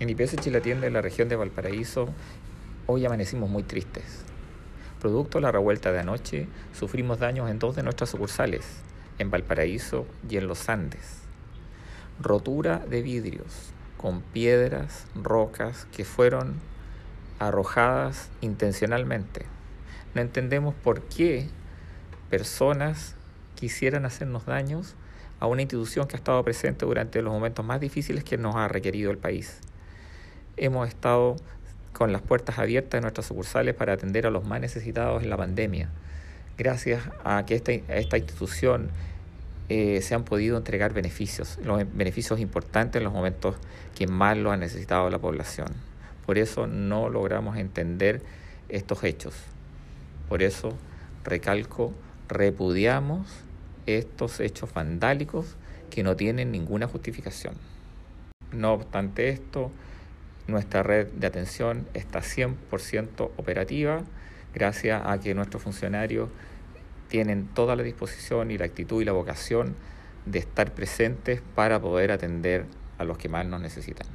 En IPS Chilatienda, en la región de Valparaíso, hoy amanecimos muy tristes. Producto de la revuelta de anoche, sufrimos daños en dos de nuestras sucursales, en Valparaíso y en los Andes. Rotura de vidrios con piedras, rocas que fueron arrojadas intencionalmente. No entendemos por qué personas quisieran hacernos daños a una institución que ha estado presente durante los momentos más difíciles que nos ha requerido el país hemos estado con las puertas abiertas de nuestras sucursales para atender a los más necesitados en la pandemia. Gracias a que esta, esta institución eh, se han podido entregar beneficios, los beneficios importantes en los momentos que más lo ha necesitado la población. Por eso no logramos entender estos hechos. Por eso, recalco, repudiamos estos hechos vandálicos que no tienen ninguna justificación. No obstante esto, nuestra red de atención está 100% operativa gracias a que nuestros funcionarios tienen toda la disposición y la actitud y la vocación de estar presentes para poder atender a los que más nos necesitan.